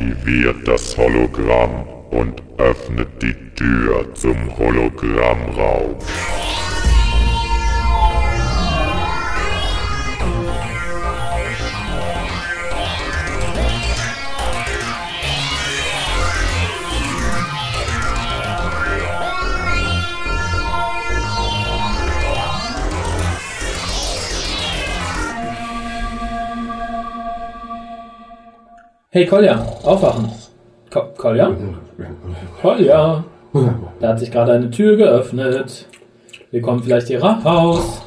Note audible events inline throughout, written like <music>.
Aktiviert das Hologramm und öffnet die Tür zum Hologrammraum. Hey Kolja, aufwachen. Ko Kolja? Kolja. Da hat sich gerade eine Tür geöffnet. Wir kommen vielleicht hier raus.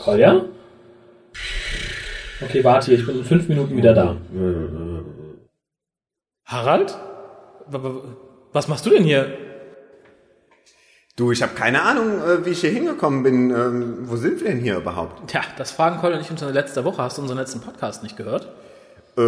Kolja? Okay, warte hier, ich bin in fünf Minuten wieder da. Harald? Was machst du denn hier? Du, ich habe keine Ahnung, äh, wie ich hier hingekommen bin. Ähm, wo sind wir denn hier überhaupt? Tja, das fragen Kolja und ich uns in der letzten Woche. Hast du unseren letzten Podcast nicht gehört? Äh,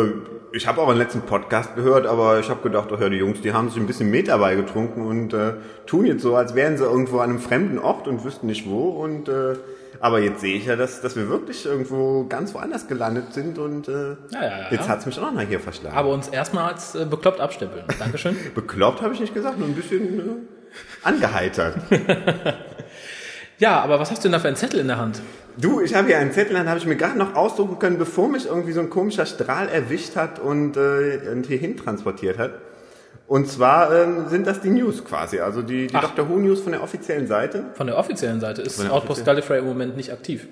ich habe euren letzten Podcast gehört, aber ich habe gedacht, ach ja, die Jungs, die haben sich ein bisschen Met dabei getrunken und äh, tun jetzt so, als wären sie irgendwo an einem fremden Ort und wüssten nicht wo. Und äh, aber jetzt sehe ich ja, dass, dass wir wirklich irgendwo ganz woanders gelandet sind und äh, Ja, ja, ja. jetzt hat's mich auch noch mal hier verschlagen. Aber uns erstmal als äh, bekloppt abstempeln. Dankeschön. <laughs> Bekloppt habe ich nicht gesagt, nur ein bisschen äh, angeheitert. <laughs> ja, aber was hast du denn da für einen Zettel in der Hand? Du, ich habe hier einen Zettel, den habe ich mir gerade noch ausdrucken können, bevor mich irgendwie so ein komischer Strahl erwischt hat und, äh, und hierhin transportiert hat. Und zwar ähm, sind das die News quasi, also die, die Ach. Dr. Who News von der offiziellen Seite. Von der offiziellen Seite ist Outpost Gallifrey im Moment nicht aktiv.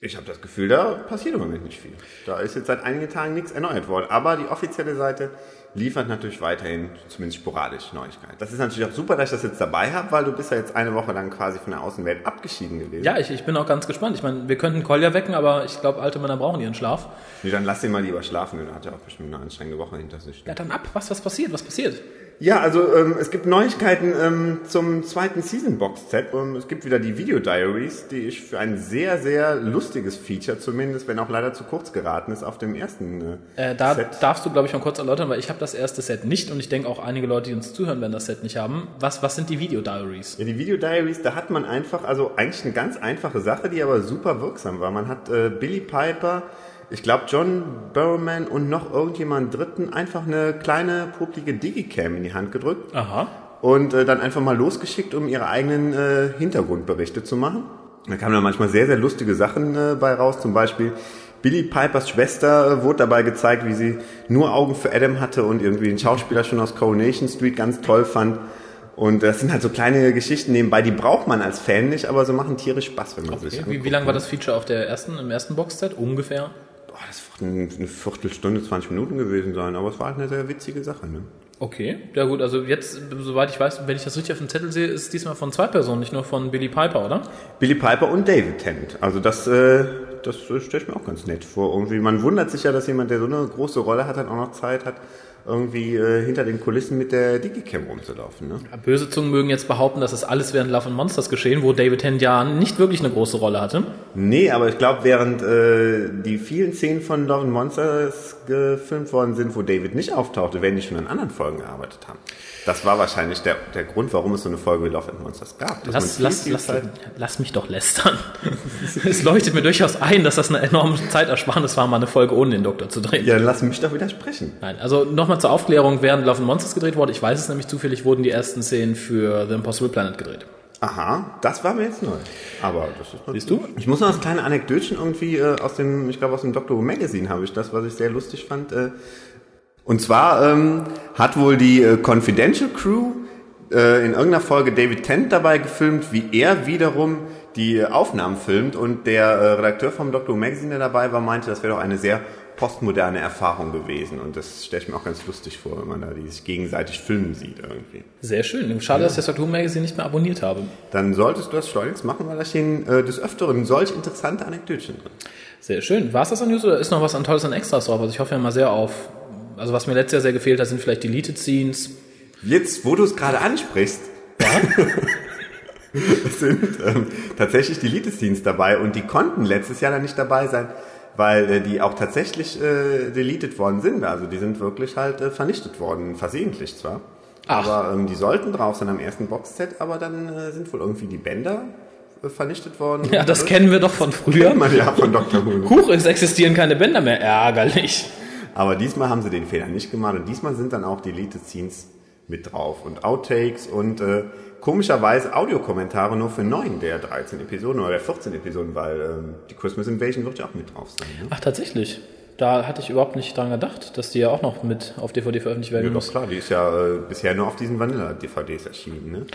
Ich habe das Gefühl, da passiert im Moment nicht viel. Da ist jetzt seit einigen Tagen nichts erneuert worden. Aber die offizielle Seite liefert natürlich weiterhin, zumindest sporadisch, Neuigkeiten. Das ist natürlich auch super, dass ich das jetzt dabei habe, weil du bist ja jetzt eine Woche lang quasi von der Außenwelt abgeschieden gewesen. Ja, ich, ich bin auch ganz gespannt. Ich meine, wir könnten Kolja wecken, aber ich glaube, alte Männer brauchen ihren Schlaf. Nee, dann lass ihn mal lieber schlafen, der hat ja auch bestimmt eine anstrengende Woche hinter sich. Ja, dann ab. Was, was passiert? Was passiert? Ja, also ähm, es gibt Neuigkeiten ähm, zum zweiten Season Box Set. Ähm, es gibt wieder die Video Diaries, die ich für ein sehr, sehr lustiges Feature zumindest, wenn auch leider zu kurz geraten ist, auf dem ersten äh, Äh, da Set. darfst du, glaube ich, mal kurz erläutern, weil ich habe das erste Set nicht und ich denke auch einige Leute, die uns zuhören, werden das Set nicht haben. Was, was sind die Video Diaries? Ja, die Video Diaries, da hat man einfach, also eigentlich eine ganz einfache Sache, die aber super wirksam war. Man hat äh, Billy Piper, ich glaube John Burman und noch irgendjemand dritten einfach eine kleine publike Digicam in die Hand gedrückt Aha. und äh, dann einfach mal losgeschickt, um ihre eigenen äh, Hintergrundberichte zu machen. Da kamen dann manchmal sehr, sehr lustige Sachen äh, bei raus. Zum Beispiel Billy Pipers Schwester äh, wurde dabei gezeigt, wie sie nur Augen für Adam hatte und irgendwie den Schauspieler schon aus Coronation Street ganz toll fand. Und das sind halt so kleine Geschichten nebenbei, die braucht man als Fan nicht, aber so machen tierisch Spaß, wenn man sich Okay. Wie, anguckt. wie lang war das Feature auf der ersten, im ersten Boxset? Ungefähr? Boah, das wird eine Viertelstunde, 20 Minuten gewesen sein, aber es war halt eine sehr witzige Sache. Ne? Okay, ja gut, also jetzt, soweit ich weiß, wenn ich das richtig auf dem Zettel sehe, ist es diesmal von zwei Personen, nicht nur von Billy Piper, oder? Billy Piper und David Tennant. Also das, äh, das stelle ich mir auch ganz nett vor. Irgendwie, man wundert sich ja, dass jemand, der so eine große Rolle hat, dann auch noch Zeit hat, irgendwie äh, hinter den Kulissen mit der Digicam rumzulaufen. Ne? Böse Zungen mögen jetzt behaupten, dass es alles während Love and Monsters geschehen, wo David ja nicht wirklich eine große Rolle hatte. Nee, aber ich glaube, während äh, die vielen Szenen von Love and Monsters gefilmt worden sind, wo David nicht auftauchte, werden die schon an anderen Folgen gearbeitet haben. Das war wahrscheinlich der, der Grund, warum es so eine Folge wie Love and Monsters gab. Lass, viel, lass, viel lass, lass mich doch lästern. <laughs> es leuchtet mir durchaus ein, dass das eine enorme Zeitersparnis war, mal eine Folge ohne den Doktor zu drehen. Ja, dann lass mich doch widersprechen. Nein, also nochmal zur Aufklärung, während Love and Monsters gedreht wurde, ich weiß es nämlich zufällig, wurden die ersten Szenen für The Impossible Planet gedreht. Aha, das war mir jetzt neu. Aber das ist Siehst du? Ich muss noch das kleine Anekdötchen irgendwie äh, aus dem, ich glaube aus dem Doctor Who Magazine habe ich das, was ich sehr lustig fand. Äh, und zwar ähm, hat wohl die äh, Confidential Crew äh, in irgendeiner Folge David Tennant dabei gefilmt, wie er wiederum die äh, Aufnahmen filmt und der äh, Redakteur vom Doctor Who Magazine, der dabei war, meinte, das wäre doch eine sehr postmoderne Erfahrung gewesen und das stelle ich mir auch ganz lustig vor, wenn man da die sich gegenseitig filmen sieht irgendwie. Sehr schön. Schade, dass ich das Who Magazine nicht mehr abonniert habe. Dann solltest du das schleunigst machen, weil da stehen äh, des Öfteren solch interessante Anekdötchen drin. Sehr schön. War es das an News oder ist noch was an Tolles an Extras drauf? Also ich hoffe ja mal sehr auf, also was mir letztes Jahr sehr gefehlt hat, sind vielleicht Deleted Scenes. Jetzt, wo du es gerade ansprichst, es <laughs> sind ähm, tatsächlich die Elite-Scenes dabei und die konnten letztes Jahr dann nicht dabei sein, weil äh, die auch tatsächlich äh, deleted worden sind. Also die sind wirklich halt äh, vernichtet worden, versehentlich zwar. Ach. Aber ähm, die sollten drauf sein am ersten Boxset, aber dann äh, sind wohl irgendwie die Bänder äh, vernichtet worden. Ja, das kennen wir doch von früher. man ja von Dr. Who. <laughs> Huch, es existieren keine Bänder mehr. Ärgerlich. Aber diesmal haben sie den Fehler nicht gemacht und diesmal sind dann auch Deleted Scenes mit drauf und Outtakes und äh, komischerweise Audiokommentare nur für neun der 13 Episoden oder der 14 Episoden, weil ähm, die Christmas Invasion wird ja auch mit drauf sein. Ne? Ach, tatsächlich. Da hatte ich überhaupt nicht dran gedacht, dass die ja auch noch mit auf DVD veröffentlicht werden Ja, doch muss. klar, die ist ja äh, bisher nur auf diesen Vanilla-DVDs erschienen. Ne?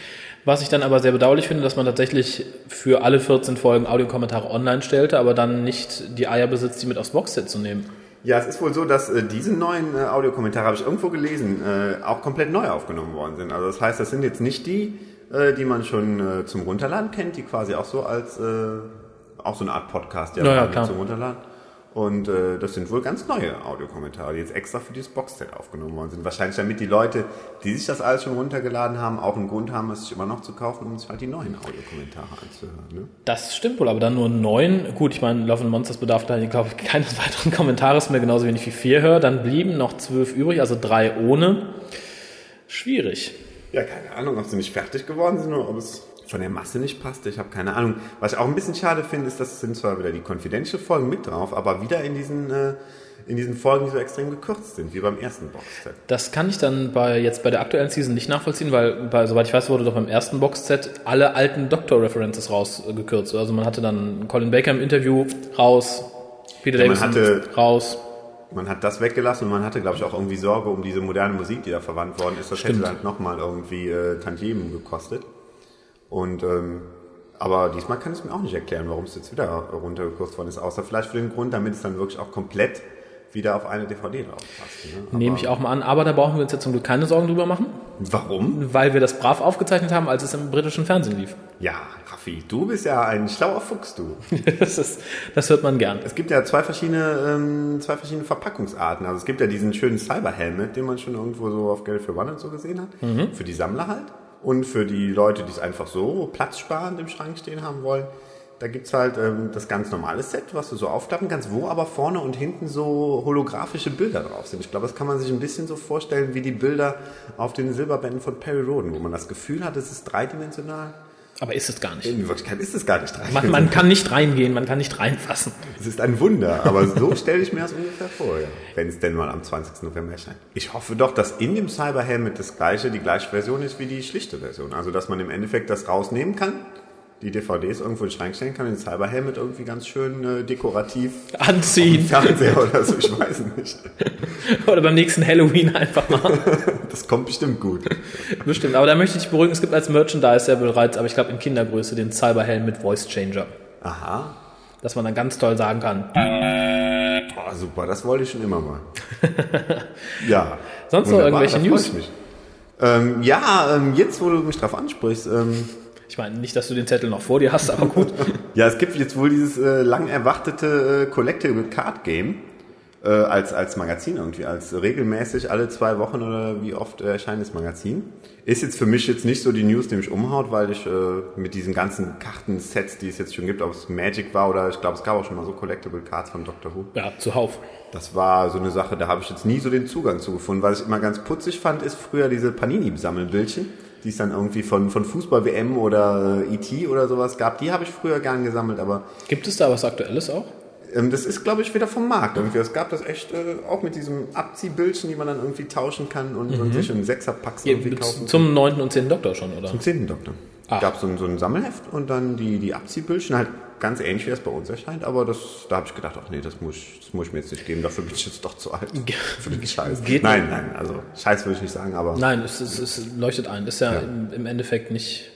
Was ich dann aber sehr bedauerlich finde, dass man tatsächlich für alle 14 Folgen Audiokommentare online stellte, aber dann nicht die Eier besitzt, die mit aufs Boxset zu nehmen. Ja, es ist wohl so, dass äh, diese neuen äh, Audiokommentare, habe ich irgendwo gelesen, äh, auch komplett neu aufgenommen worden sind. Also das heißt, das sind jetzt nicht die, äh, die man schon äh, zum Runterladen kennt, die quasi auch so als, äh, auch so eine Art Podcast ja, Ja, ja, zum Runterladen. Und äh, das sind wohl ganz neue Audiokommentare, die jetzt extra für dieses Boxset aufgenommen worden sind. Wahrscheinlich damit die Leute, die sich das alles schon runtergeladen haben, auch einen Grund haben, es sich immer noch zu kaufen, um sich halt die neuen Audiokommentare anzuhören. Ne? Das stimmt wohl, aber dann nur neun. Gut, ich meine, Love and Monsters bedarf da, glaube ich, keines <laughs> weiteren Kommentares mehr, genauso wenig wie vier höre. Dann blieben noch zwölf übrig, also drei ohne. Schwierig. Ja, keine Ahnung, ob sie nicht fertig geworden sind oder ob es von der Masse nicht passte. Ich habe keine Ahnung. Was ich auch ein bisschen schade finde, ist, dass es sind zwar wieder die Confidential-Folgen mit drauf, aber wieder in diesen, äh, in diesen Folgen, die so extrem gekürzt sind, wie beim ersten Boxset. Das kann ich dann bei jetzt bei der aktuellen Season nicht nachvollziehen, weil bei, soweit ich weiß, wurde doch beim ersten Boxset alle alten Doctor-References rausgekürzt. Also man hatte dann Colin Baker im Interview raus, Peter Ja, Davison hatte- raus. Man hat das weggelassen und man hatte, glaube ich, auch irgendwie Sorge um diese moderne Musik, die da verwandt worden ist. Das Stimmt. hätte dann nochmal irgendwie äh, Tantiemen gekostet. Und ähm, aber diesmal kann ich mir auch nicht erklären, warum es jetzt wieder runtergekürzt worden ist, außer vielleicht für den Grund, damit es dann wirklich auch komplett wieder auf eine DVD drauf passt. Ne? Nehme ich auch mal an, aber da brauchen wir uns jetzt zum Glück keine Sorgen drüber machen, Warum? weil wir das brav aufgezeichnet haben, als es im britischen Fernsehen lief. Ja, Raffi, du bist ja ein schlauer Fuchs, du. <laughs> Das, ist, das hört man gern. Es gibt ja zwei verschiedene, ähm, zwei verschiedene Verpackungsarten. Also es gibt ja diesen schönen Cyber-Helmet, den man schon irgendwo so auf Geld für One und so gesehen hat. Für die Sammler halt. Und für die Leute, die es einfach so platzsparend im Schrank stehen haben wollen. Da gibt's halt ähm, das ganz normale Set, was du so aufklappen kannst, wo aber vorne und hinten so holographische Bilder drauf sind. Ich glaube, das kann man sich ein bisschen so vorstellen wie die Bilder auf den Silberbänden von Perry Roden, wo man das Gefühl hat, es ist dreidimensional. Aber ist es gar nicht. In Wirklichkeit ist es gar nicht Man, dreidimensional. man kann nicht reingehen, man kann nicht reinfassen. Es ist ein Wunder, aber so stelle ich mir das ungefähr vor, ja. wenn es denn mal am 20. November erscheint. Ich hoffe doch, dass in dem Cyber Helmet das gleiche, die gleiche Version ist wie die schlichte Version. Also, dass man im Endeffekt das rausnehmen kann, die DVDs irgendwo in den Schrank stellen kann, den Cyber Helmet irgendwie ganz schön äh, dekorativ Anziehen. Fernseher oder so, ich weiß nicht. <laughs> Oder beim nächsten Halloween einfach mal. <laughs> Das kommt bestimmt gut. Bestimmt. Aber da möchte ich dich beruhigen, es gibt als Merchandise ja bereits, aber ich glaube in Kindergröße, den Cyberhelm mit Voice Changer. Aha. Dass man dann ganz toll sagen kann. Boah, super, das wollte ich schon immer mal. <laughs> Ja. Sonst noch irgendwelche News? Ähm, ja, ähm, jetzt, wo du mich drauf ansprichst, ähm, Ich meine, nicht, dass du den Zettel noch vor dir hast, aber gut. <laughs> Ja, es gibt jetzt wohl dieses äh, lang erwartete äh, Collectible Card Game äh, als, als Magazin irgendwie, als regelmäßig alle zwei Wochen oder wie oft erscheint das Magazin. Ist jetzt für mich jetzt nicht so die News, die mich umhaut, weil ich äh, mit diesen ganzen Kartensets, die es jetzt schon gibt, ob es Magic war oder ich glaube, es gab auch schon mal so Collectible Cards von Doctor Who. Ja, zuhauf. Das war so eine Sache, da habe ich jetzt nie so den Zugang zu gefunden. Was ich immer ganz putzig fand, ist früher diese Panini-Sammelbildchen, die es dann irgendwie von, von Fußball-WM oder äh, E.T. oder sowas gab. Die habe ich früher gern gesammelt, aber Gibt es da was Aktuelles auch? ähm, das ist, glaube ich, wieder vom Markt irgendwie. Es gab das echt äh, auch mit diesem Abziehbildchen, die man dann irgendwie tauschen kann und, und sich in Sechserpacks irgendwie kaufen kann. Zum 9. und 10. Doktor schon, oder? Zum zehnten Doktor. Ah. gab so ein, so ein Sammelheft und dann die, die Abziehbildchen, halt ganz ähnlich wie das bei uns erscheint, aber das, da habe ich gedacht, ach nee, das muss, ich- das muss ich mir jetzt nicht geben, dafür bin ich jetzt doch zu alt. Für den Scheiß. Geht nein, nein, also Scheiß würde ich nicht sagen, aber Nein, es, es, es leuchtet ein. Ist ja, Im, im Endeffekt nicht.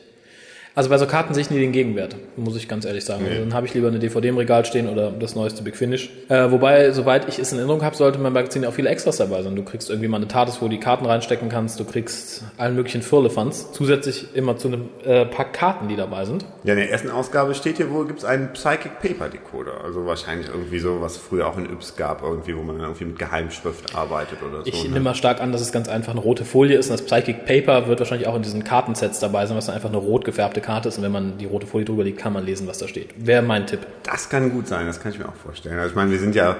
Also bei so Karten sehe ich nie den Gegenwert, muss ich ganz ehrlich sagen. Also dann habe ich lieber eine DVD im Regal stehen oder das neueste Big Finish. Äh, wobei, soweit ich es in Erinnerung habe, sollte beim Magazin auch viele Extras dabei sein. Du kriegst irgendwie mal eine TARDIS, wo du die Karten reinstecken kannst. Du kriegst allen möglichen Firlefanz. Zusätzlich immer zu einem äh, Pack Karten, die dabei sind. ja, in der ersten Ausgabe steht hier wohl, gibt es einen Psychic Paper Decoder, also wahrscheinlich irgendwie so, was früher auch in Yps gab, irgendwie, wo man dann irgendwie mit Geheimschrift arbeitet oder so. Ich ne? nehme mal stark an, dass es ganz einfach eine rote Folie ist und das Psychic Paper wird wahrscheinlich auch in diesen Kartensets dabei sein, was dann einfach eine rot gefärbte Karte ist und wenn man die rote Folie drüber liegt, kann man lesen, was da steht. Wäre mein Tipp. Das kann gut sein, das kann ich mir auch vorstellen. Also ich meine, wir sind ja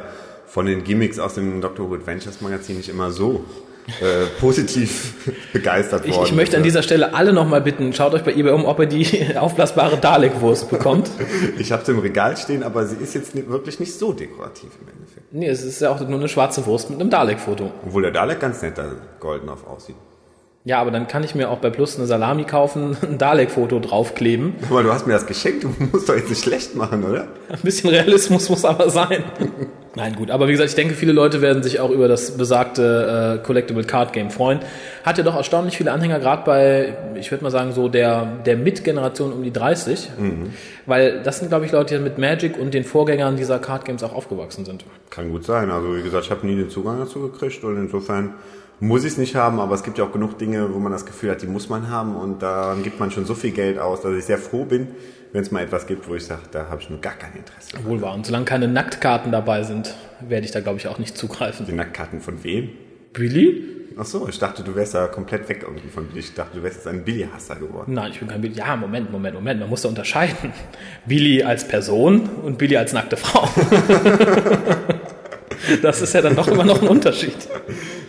von den Gimmicks aus dem Doctor Who Adventures Magazin nicht immer so äh, <laughs> positiv begeistert Ich, worden. ich möchte an dieser Stelle alle nochmal bitten, schaut euch bei eBay um, ob ihr die <laughs> aufblasbare Dalek-Wurst bekommt. <laughs> Ich habe sie im Regal stehen, aber sie ist jetzt wirklich nicht so dekorativ im Endeffekt. Nee, es ist ja auch nur eine schwarze Wurst mit einem Dalek-Foto. Obwohl der Dalek ganz nett da golden auf aussieht. Ja, aber dann kann ich mir auch bei Plus eine Salami kaufen, <laughs> ein Dalek-Foto draufkleben. Aber du hast mir das geschenkt, du <laughs> musst doch jetzt nicht schlecht machen, oder? Ein bisschen Realismus muss aber sein. <laughs> Nein, gut, aber wie gesagt, ich denke, viele Leute werden sich auch über das besagte äh, Collectible Card Game freuen. Hat ja doch erstaunlich viele Anhänger, gerade bei, ich würde mal sagen, so der, der Mitgeneration um die 30. Weil das sind, glaube ich, Leute, die mit Magic und den Vorgängern dieser Card Games auch aufgewachsen sind. Kann gut sein. Also wie gesagt, ich habe nie den Zugang dazu gekriegt und insofern muss ich es nicht haben, aber es gibt ja auch genug Dinge, wo man das Gefühl hat, die muss man haben und daran gibt man schon so viel Geld aus, dass ich sehr froh bin, wenn es mal etwas gibt, wo ich sage, da habe ich nur gar kein Interesse. Wohl wahr. Und solange keine Nacktkarten dabei sind, werde ich da, glaube ich, auch nicht zugreifen. Die Nacktkarten von wem? Billy? Ach so, ich dachte, du wärst da komplett weg irgendwie von Billy. Ich dachte, du wärst jetzt ein Billy-Hasser geworden. Nein, ich bin kein Billy. Ja, Moment, Moment, Moment. Man muss da unterscheiden. <laughs> Billy als Person und Billy als nackte Frau. <laughs> das ist ja dann doch immer noch ein Unterschied.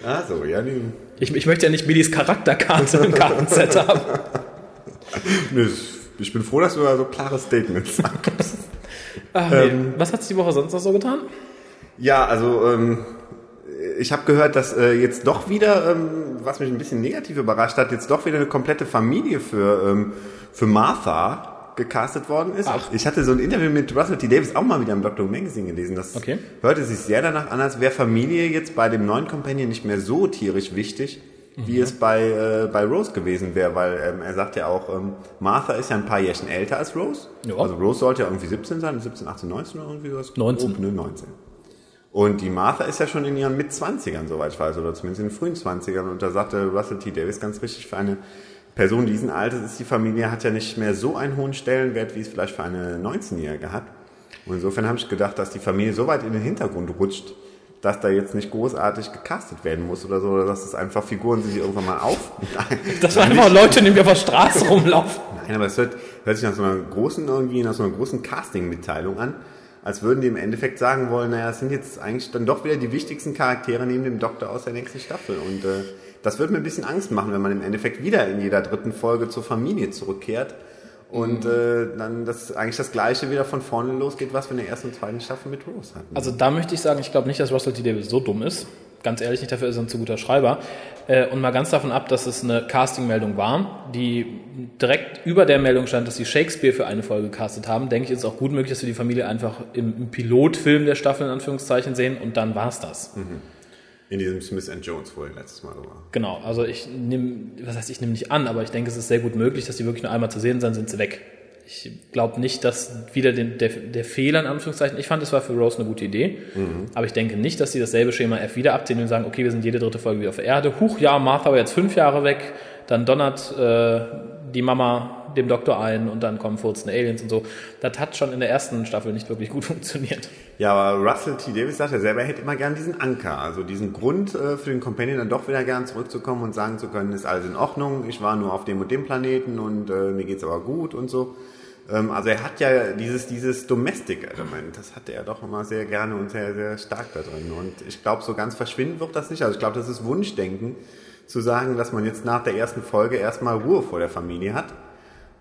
Ah so, ja, nee. Ich, ich möchte ja nicht Billys Charakterkarte im Kartenset haben. <laughs> nee, ich bin froh, dass du da so klare Statements sagst. Ach, nee. Was hat sich die Woche sonst noch so getan? Ja, also ähm, ich habe gehört, dass äh, jetzt doch wieder, ähm, was mich ein bisschen negativ überrascht hat, jetzt doch wieder eine komplette Familie für, ähm, für Martha gecastet worden ist. Ach. Ich hatte so ein Interview mit Russell T. Davis auch mal wieder im Doctor Who Magazine gelesen. Das Okay. hörte sich sehr danach an, als wäre Familie jetzt bei dem neuen Companion nicht mehr so tierisch wichtig, wie es bei, äh, bei Rose gewesen wäre, weil ähm, er sagt ja auch, ähm, Martha ist ja ein paar Jährchen älter als Rose. Ja. Also Rose sollte ja irgendwie 17 sein, 17, 18, 19 oder irgendwie sowas. 19. Grob, ne, 19. Und die Martha ist ja schon in ihren Mitzwanzigern, soweit ich weiß, oder zumindest in den frühen Zwanzigern. Und da sagte Russell T. Davis ganz richtig, für eine Person diesen Alters ist die Familie, hat ja nicht mehr so einen hohen Stellenwert, wie es vielleicht für eine 19-Jährige hat. Und insofern habe ich gedacht, dass die Familie so weit in den Hintergrund rutscht, dass da jetzt nicht großartig gecastet werden muss oder so, oder dass es einfach Figuren sich irgendwann mal auf. Nein, Das waren einfach Leute, die mir auf der Straße rumlaufen. Nein, aber es hört, hört sich nach so einer großen, irgendwie nach so einer großen Casting-Mitteilung an, als würden die im Endeffekt sagen wollen, naja, es sind jetzt eigentlich dann doch wieder die wichtigsten Charaktere neben dem Doktor aus der nächsten Staffel. Und äh, das wird mir ein bisschen Angst machen, wenn man im Endeffekt wieder in jeder dritten Folge zur Familie zurückkehrt und äh, dann das eigentlich das gleiche wieder von vorne losgeht, was wir in der ersten und zweiten Staffel mit Rose hatten. Also da möchte ich sagen, ich glaube nicht, dass Russell T. Davis so dumm ist. Ganz ehrlich nicht, dafür ist er ein zu guter Schreiber. Äh, Und mal ganz davon ab, dass es eine Casting-Meldung war, die direkt über der Meldung stand, dass sie Shakespeare für eine Folge gecastet haben, denke ich, ist es auch gut möglich, dass wir die Familie einfach im, im Pilotfilm der Staffel in Anführungszeichen sehen und dann war's das. In diesem Smith Jones, wo er letztes Mal war. Genau, also ich nehme, was heißt, ich nehme nicht an, aber ich denke, es ist sehr gut möglich, dass die wirklich nur einmal zu sehen sind, sind sie weg. Ich glaube nicht, dass wieder den, der, der Fehler in Anführungszeichen, ich fand, es war für Rose eine gute Idee, aber ich denke nicht, dass sie dasselbe Schema F wieder abziehen und sagen, okay, wir sind jede dritte Folge wieder auf der Erde, huch, ja, Martha war jetzt fünf Jahre weg, dann donnert äh, die Mama dem Doktor ein und dann kommen furzende Aliens und so. Das hat schon in der ersten Staffel nicht wirklich gut <laughs> funktioniert. Ja, aber Russell T. Davis sagt ja selber, er hätte immer gern diesen Anker, also diesen Grund äh, für den Companion dann doch wieder gern zurückzukommen und sagen zu können, ist alles in Ordnung, ich war nur auf dem und dem Planeten und äh, mir geht's aber gut und so. Ähm, also er hat ja dieses, dieses Domestic-Element, das hatte er doch immer sehr gerne und sehr, sehr stark da drin. Und ich glaube, so ganz verschwinden wird das nicht. Also ich glaube, das ist Wunschdenken, zu sagen, dass man jetzt nach der ersten Folge erstmal Ruhe vor der Familie hat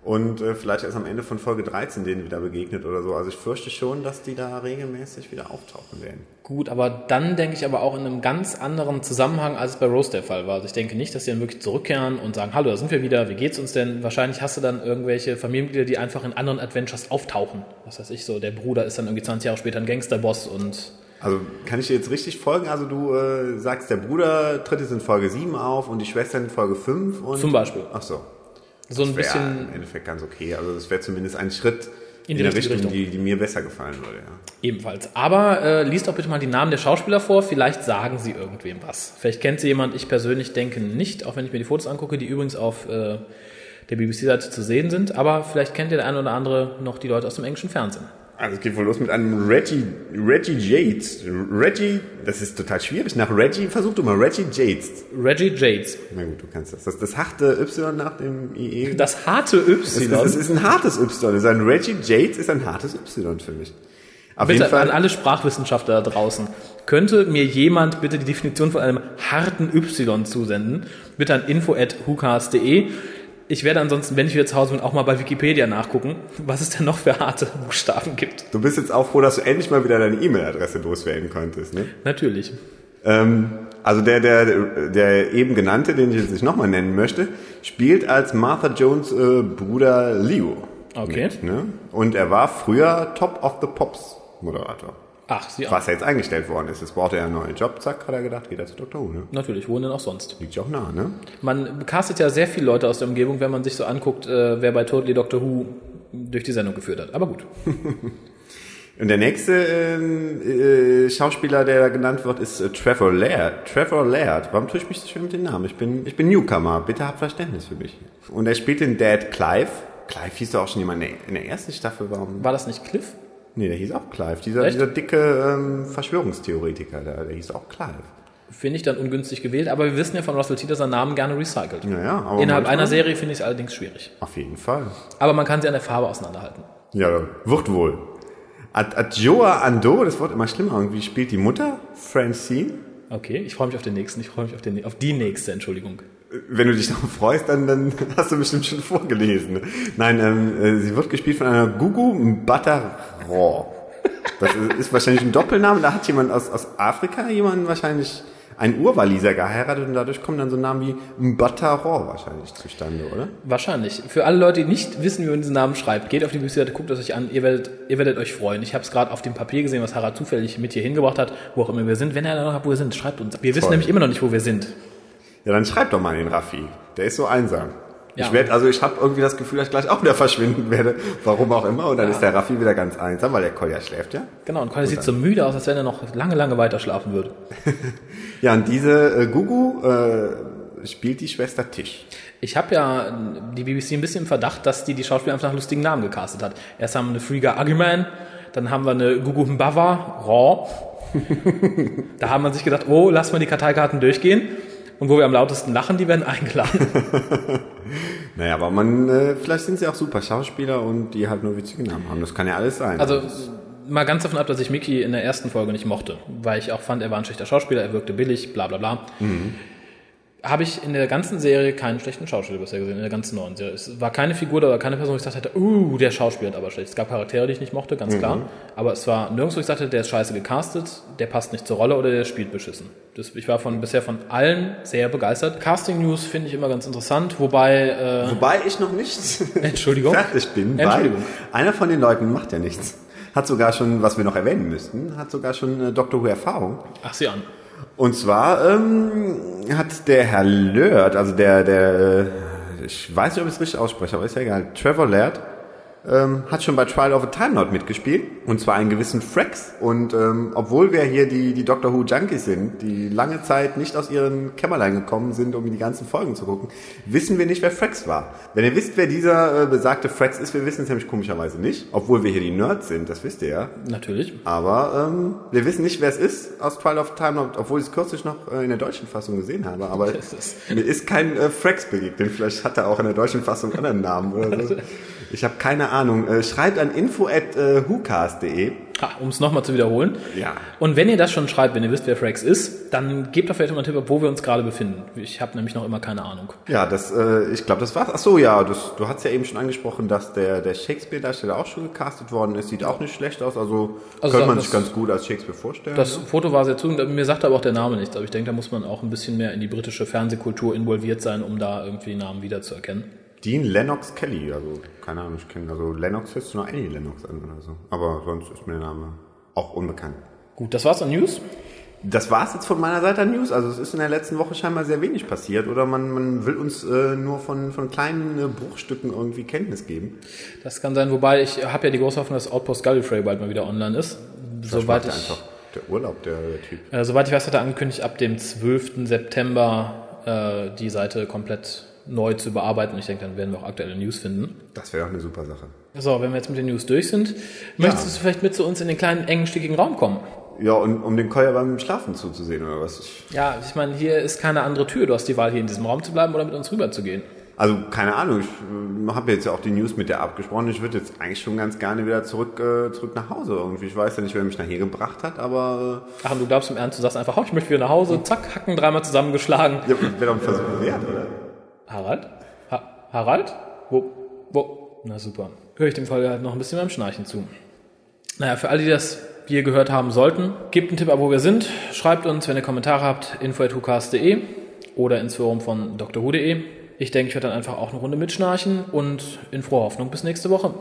und äh, vielleicht erst am Ende von Folge 13 denen wieder begegnet oder so. Also ich fürchte schon, dass die da regelmäßig wieder auftauchen werden. Gut, aber dann denke ich aber auch in einem ganz anderen Zusammenhang, als es bei Rose der Fall war. Also ich denke nicht, dass die dann wirklich zurückkehren und sagen, hallo, da sind wir wieder, wie geht's uns denn? Wahrscheinlich hast du dann irgendwelche Familienmitglieder, die einfach in anderen Adventures auftauchen. Was weiß ich so, der Bruder ist dann irgendwie 20 Jahre später ein Gangsterboss und Also kann ich dir jetzt richtig folgen? Also du äh, sagst, der Bruder tritt jetzt in Folge 7 auf und die Schwester in Folge 5 und... zum Beispiel. Ach so. So ein bisschen im Endeffekt ganz okay. Also das wäre zumindest ein Schritt In in, die der richtige Richtung, Richtung. Die, die mir besser gefallen würde. Ja. ebenfalls. Aber äh, liest doch bitte mal die Namen der Schauspieler vor, vielleicht sagen sie irgendwem was. Vielleicht kennt sie jemand, ich persönlich denke nicht, auch wenn ich mir die Fotos angucke, die übrigens auf äh, der BBC-Seite zu sehen sind. Aber vielleicht kennt ihr der eine oder andere noch die Leute aus dem englischen Fernsehen. Also es geht wohl los mit einem Reggie, Reggie Yates. Reggie, das ist total schwierig. Nach Reggie, versuch du mal, Reggie Yates. Reggie Jades. Na gut, du kannst das. Das, das harte Y nach dem IE. Das harte Es ist, Y. es ist ein hartes Y. Also ein Reggie Yates ist ein hartes Y für mich. Auf bitte jeden Fall. an alle Sprachwissenschaftler da draußen. Könnte mir jemand bitte die Definition von einem harten Y zusenden? Bitte an info.hucast.de. Ich werde ansonsten, wenn ich wieder zu Hause bin, auch mal bei Wikipedia nachgucken, was es denn noch für harte Buchstaben gibt. Du bist jetzt auch froh, dass du endlich mal wieder deine E-Mail-Adresse loswerden konntest, ne? Natürlich. Ähm, also der, der, der eben genannte, den ich jetzt nicht nochmal nennen möchte, spielt als Martha Jones äh, Bruder Leo. Okay. Mit, ne? Und er war früher Top of the Pops Moderator. Ach, sie auch. Was er jetzt eingestellt worden ist. Jetzt braucht er einen neuen Job, zack, hat er gedacht, geht er zu Dr. Who, ne? Natürlich, wo denn auch sonst? Liegt ja auch nah, ne? Man castet ja sehr viele Leute aus der Umgebung, wenn man sich so anguckt, äh, wer bei Totally Doctor Who durch die Sendung geführt hat. Aber gut. <laughs> Und der nächste ähm, äh, Schauspieler, der da genannt wird, ist äh, Trevor Laird. Trevor Laird. Warum tue ich mich so schwer mit dem Namen? Ich bin, ich bin Newcomer. Bitte habt Verständnis für mich. Und er spielt den Dad Clive. Clive hieß doch auch schon jemand in der- in der ersten Staffel. Warum? War das nicht Cliff? Nee, der hieß auch Clive. Dieser, Echt? dieser dicke ähm, Verschwörungstheoretiker, der, der hieß auch Clive. Finde ich dann ungünstig gewählt, aber wir wissen ja von Russell T, dass er Namen gerne recycelt. Ja, ja, aber Innerhalb einer Serie finde ich es allerdings schwierig. Auf jeden Fall. Aber man kann sie an der Farbe auseinanderhalten. Ja, wird wohl. Ad Adjoa Ando, das Wort immer schlimmer irgendwie, spielt die Mutter, Francine. Okay, ich freue mich auf den nächsten. Ich freue mich auf, den, auf die nächste, Entschuldigung. Wenn du dich darauf <laughs> freust, dann, dann hast du bestimmt schon vorgelesen. ne? Nein, ähm, äh, sie wird gespielt von einer Gugu Mbatha-Raw. Das ist, ist wahrscheinlich ein Doppelname. Da hat jemand aus, aus Afrika jemanden wahrscheinlich einen Urwaliser geheiratet und dadurch kommen dann so Namen wie Mbatha-Raw wahrscheinlich zustande, oder? Wahrscheinlich. Für alle Leute, die nicht wissen, wie man diesen Namen schreibt, geht auf die Webseite, guckt es euch an. Ihr werdet, ihr werdet euch freuen. Ich habe es gerade auf dem Papier gesehen, was Harald zufällig mit hier hingebracht hat, wo auch immer wir sind. Wenn er noch habt, wo wir sind, schreibt uns. Wir wissen Toll. nämlich immer noch nicht, wo wir sind. Ja, dann schreib doch mal den Raffi. Der ist so einsam. Ja. Ich werde, also ich habe irgendwie das Gefühl, dass ich gleich auch wieder <laughs> verschwinden werde. Warum auch immer. Und dann ist der Raffi wieder ganz einsam, weil der Kolja schläft ja. Genau, und Colin sieht so müde aus, als wenn er noch lange, lange weiter schlafen würde. <laughs> Ja, und diese äh, Gugu äh, spielt die Schwester Tisch. Ich habe ja die BBC ein bisschen im Verdacht, dass die die Schauspieler einfach nach lustigen Namen gecastet hat. Erst haben wir eine Frieger Aggerman, dann haben wir eine Gugu Mbava, Raw. <laughs> da haben man sich gedacht, oh, lass mal die Karteikarten durchgehen. Und wo wir am lautesten lachen, die werden eingeladen. <laughs> Naja, aber man, äh, vielleicht sind sie auch super Schauspieler und die halt nur witzige Namen haben. Das kann ja alles sein. Also mal ganz davon ab, dass ich Mickey in der ersten Folge nicht mochte, weil ich auch fand, er war ein schlechter Schauspieler, er wirkte billig, bla bla bla. Habe ich in der ganzen Serie keinen schlechten Schauspieler bisher gesehen, in der ganzen neuen Serie. Es war keine Figur oder keine Person, wo ich gesagt hätte, uh, der Schauspieler hat aber schlecht. Es gab Charaktere, die ich nicht mochte, ganz klar. Aber es war nirgends, wo ich sagte, der ist scheiße gecastet, der passt nicht zur Rolle oder der spielt beschissen. Das, ich war von bisher von allen sehr begeistert. Casting News finde ich immer ganz interessant, wobei, äh, Wobei ich noch nicht <laughs> Entschuldigung. fertig bin, Entschuldigung. einer von den Leuten macht ja nichts. Hat sogar schon, was wir noch erwähnen müssten, hat sogar schon äh, Doctor Who Erfahrung. ach sie an. Und zwar ähm, hat der Herr Laird, also der, der, äh, ich weiß nicht, ob ich es richtig ausspreche, aber ist ja egal, Trevor Laird, ähm, hat schon bei Trial of a Time Lord mitgespielt. Und zwar einen gewissen Frex. Und ähm, obwohl wir hier die, die Doctor Who Junkies sind, die lange Zeit nicht aus ihren Kämmerlein gekommen sind, um die ganzen Folgen zu gucken, wissen wir nicht, wer Frex war. Wenn ihr wisst, wer dieser äh, besagte Frex ist, wir wissen es nämlich komischerweise nicht. Obwohl wir hier die Nerds sind, das wisst ihr ja. Natürlich. Aber ähm, wir wissen nicht, wer es ist aus Trial of Time Lord, obwohl ich es kürzlich noch äh, in der deutschen Fassung gesehen habe. Aber ist- mir ist kein äh, Frex begegnet. Vielleicht hat er auch in der deutschen Fassung einen anderen Namen oder so. <laughs> Ich habe keine Ahnung. Äh, schreibt an info at äh, whocast.de. Um es nochmal zu wiederholen. Ja. Und wenn ihr das schon schreibt, wenn ihr wisst, wer Frax ist, dann gebt doch vielleicht mal einen Tipp, wo wir uns gerade befinden. Ich habe nämlich noch immer keine Ahnung. Ja, das, äh, ich glaube, das war's. Ach so, ja, das, du hast ja eben schon angesprochen, dass der, der Shakespeare-Darsteller auch schon gecastet worden ist. Sieht auch nicht schlecht aus. Also, Also könnte man das- sich ganz gut als Shakespeare vorstellen. Das Foto war sehr zu, mir sagt aber auch der Name nichts. Aber ich denke, da muss man auch ein bisschen mehr in die britische Fernsehkultur involviert sein, um da irgendwie Namen wiederzuerkennen. Dean Lennox Kelly, also keine Ahnung, ich kenne, also Lennox hört sich nur Annie Lennox an oder so. Aber sonst ist mir der Name auch unbekannt. Gut, das war's an News. Das war's jetzt von meiner Seite an News. Also es ist in der letzten Woche scheinbar sehr wenig passiert oder man, man will uns äh, nur von, von kleinen äh, Bruchstücken irgendwie Kenntnis geben. Das kann sein, wobei ich habe ja die große Hoffnung, dass Outpost Gallifrey bald mal wieder online ist. Vielleicht Soweit ich, einfach der Urlaub, der, der Typ. äh, soweit ich weiß, hat er angekündigt, ab dem 12. September äh, die Seite komplett neu zu bearbeiten. Ich denke, dann werden wir auch aktuelle News finden. Das wäre auch eine super Sache. So, wenn wir jetzt mit den News durch sind, möchtest du vielleicht mit zu uns in den kleinen, engen, stickigen Raum kommen? Ja, und um den Kolja beim Schlafen zuzusehen oder was? Ja, ich meine, hier ist keine andere Tür. Du hast die Wahl, hier in diesem Raum zu bleiben oder mit uns rüber zu gehen. Also keine Ahnung, ich äh, habe jetzt ja auch die News mit der abgesprochen. Ich würde jetzt eigentlich schon ganz gerne wieder zurück, äh, zurück nach Hause irgendwie. Ich weiß ja nicht, wer mich nachher gebracht hat, aber... Äh Ach, und du glaubst im Ernst, du sagst einfach, oh, ich möchte wieder nach Hause, zack, Hacken dreimal zusammengeschlagen. Ja, wäre doch ein Versuch wert, oder? Harald? Ha Harald? Wo? Wo? Na super. Höre ich dem Fall halt noch ein bisschen beim Schnarchen zu. Naja, für alle, die das hier gehört haben sollten, gebt einen Tipp ab, wo wir sind. Schreibt uns, wenn ihr Kommentare habt, info.hucast.de oder ins Forum von drhu.de. Ich denke, ich werde dann einfach auch eine Runde mitschnarchen und in froher Hoffnung bis nächste Woche.